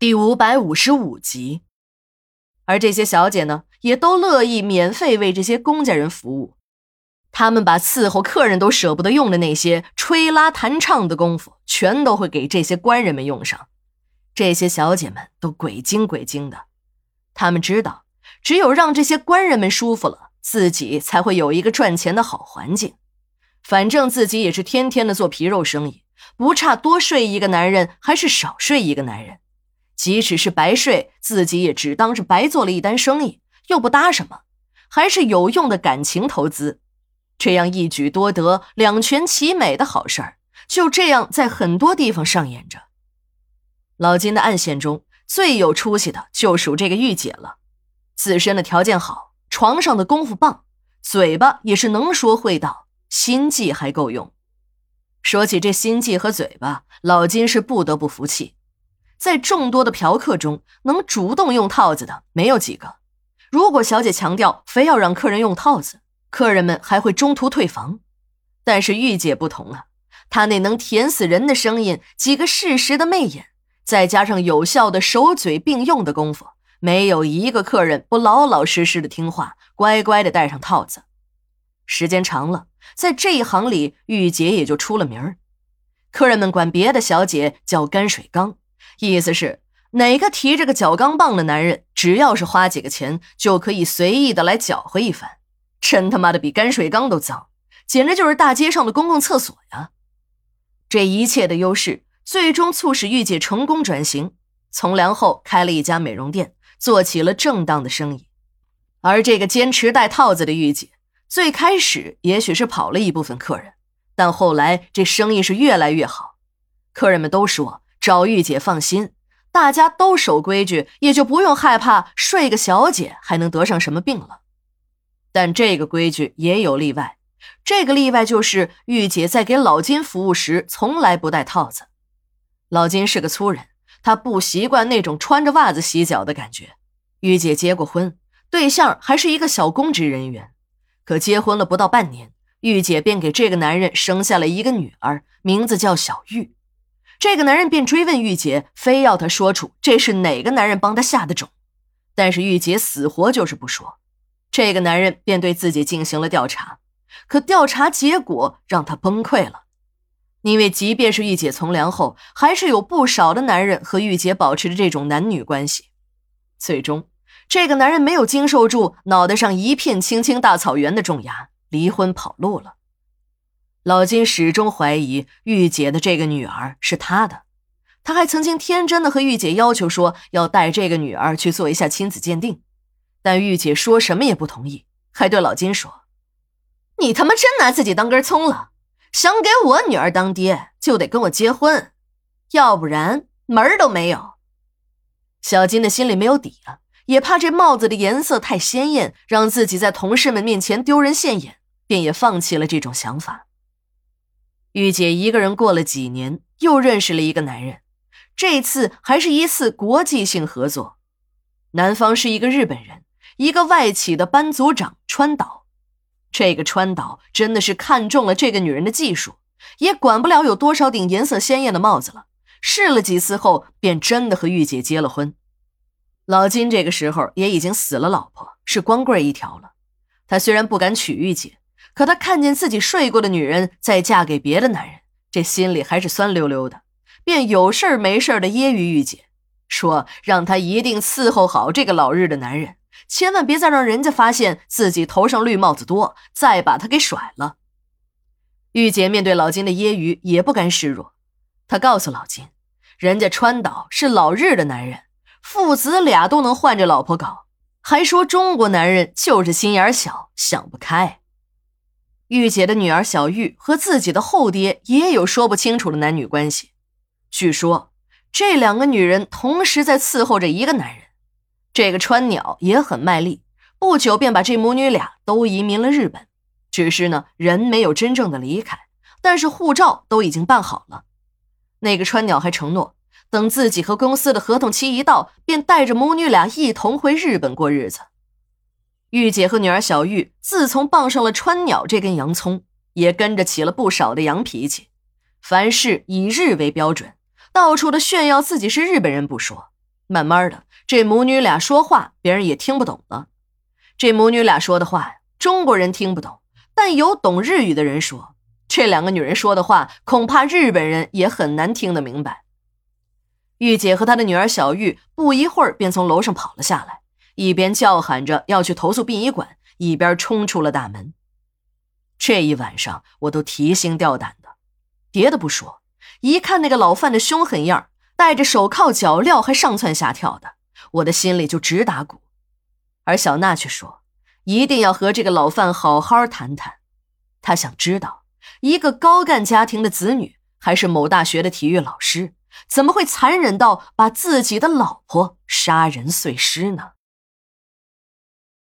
第五百五十五集。而这些小姐呢，也都乐意免费为这些公家人服务。他们把伺候客人都舍不得用的那些吹拉弹唱的功夫，全都会给这些官人们用上。这些小姐们都鬼精鬼精的，他们知道，只有让这些官人们舒服了，自己才会有一个赚钱的好环境。反正自己也是天天的做皮肉生意，不差多睡一个男人，还是少睡一个男人。即使是白睡，自己也只当是白做了一单生意，又不搭什么，还是有用的感情投资。这样一举多得、两全其美的好事儿，就这样在很多地方上演着。老金的暗线中最有出息的就属这个玉姐了，自身的条件好，床上的功夫棒，嘴巴也是能说会道，心计还够用。说起这心计和嘴巴，老金是不得不服气。在众多的嫖客中，能主动用套子的没有几个。如果小姐强调非要让客人用套子，客人们还会中途退房。但是玉姐不同啊，她那能甜死人的声音，几个适时的媚眼，再加上有效的手嘴并用的功夫，没有一个客人不老老实实的听话，乖乖的戴上套子。时间长了，在这一行里，玉姐也就出了名儿。客人们管别的小姐叫泔水缸。意思是哪个提着个搅缸棒的男人，只要是花几个钱，就可以随意的来搅和一番，真他妈的比泔水缸都脏，简直就是大街上的公共厕所呀！这一切的优势，最终促使玉姐成功转型，从良后开了一家美容店，做起了正当的生意。而这个坚持戴套子的玉姐，最开始也许是跑了一部分客人，但后来这生意是越来越好，客人们都说。找玉姐放心，大家都守规矩，也就不用害怕睡个小姐还能得上什么病了。但这个规矩也有例外，这个例外就是玉姐在给老金服务时从来不戴套子。老金是个粗人，他不习惯那种穿着袜子洗脚的感觉。玉姐结过婚，对象还是一个小公职人员，可结婚了不到半年，玉姐便给这个男人生下了一个女儿，名字叫小玉。这个男人便追问玉洁，非要她说出这是哪个男人帮她下的种，但是玉洁死活就是不说。这个男人便对自己进行了调查，可调查结果让他崩溃了，因为即便是玉姐从良后，还是有不少的男人和玉洁保持着这种男女关系。最终，这个男人没有经受住脑袋上一片青青大草原的重压，离婚跑路了。老金始终怀疑玉姐的这个女儿是他的，他还曾经天真的和玉姐要求说要带这个女儿去做一下亲子鉴定，但玉姐说什么也不同意，还对老金说：“你他妈真拿自己当根葱了，想给我女儿当爹就得跟我结婚，要不然门儿都没有。”小金的心里没有底啊，也怕这帽子的颜色太鲜艳，让自己在同事们面前丢人现眼，便也放弃了这种想法。玉姐一个人过了几年，又认识了一个男人，这次还是一次国际性合作。男方是一个日本人，一个外企的班组长川岛。这个川岛真的是看中了这个女人的技术，也管不了有多少顶颜色鲜艳的帽子了。试了几次后，便真的和玉姐结了婚。老金这个时候也已经死了老婆，是光棍一条了。他虽然不敢娶玉姐。可他看见自己睡过的女人再嫁给别的男人，这心里还是酸溜溜的，便有事没事的揶揄玉姐，说让她一定伺候好这个老日的男人，千万别再让人家发现自己头上绿帽子多，再把他给甩了。玉姐面对老金的揶揄也不甘示弱，她告诉老金，人家川岛是老日的男人，父子俩都能换着老婆搞，还说中国男人就是心眼小，想不开。玉姐的女儿小玉和自己的后爹也有说不清楚的男女关系。据说这两个女人同时在伺候着一个男人。这个川鸟也很卖力，不久便把这母女俩都移民了日本。只是呢，人没有真正的离开，但是护照都已经办好了。那个川鸟还承诺，等自己和公司的合同期一到，便带着母女俩一同回日本过日子。玉姐和女儿小玉自从傍上了川鸟这根洋葱，也跟着起了不少的洋脾气。凡事以日为标准，到处的炫耀自己是日本人不说，慢慢的，这母女俩说话，别人也听不懂了。这母女俩说的话，中国人听不懂，但有懂日语的人说，这两个女人说的话，恐怕日本人也很难听得明白。玉姐和她的女儿小玉不一会儿便从楼上跑了下来，一边叫喊着要去投诉殡仪馆，一边冲出了大门。这一晚上我都提心吊胆的，别的不说，一看那个老范的凶狠样戴着手铐脚镣还上蹿下跳的，我的心里就直打鼓。而小娜却说，一定要和这个老范好好谈谈。她想知道，一个高干家庭的子女，还是某大学的体育老师，怎么会残忍到把自己的老婆杀人碎尸呢？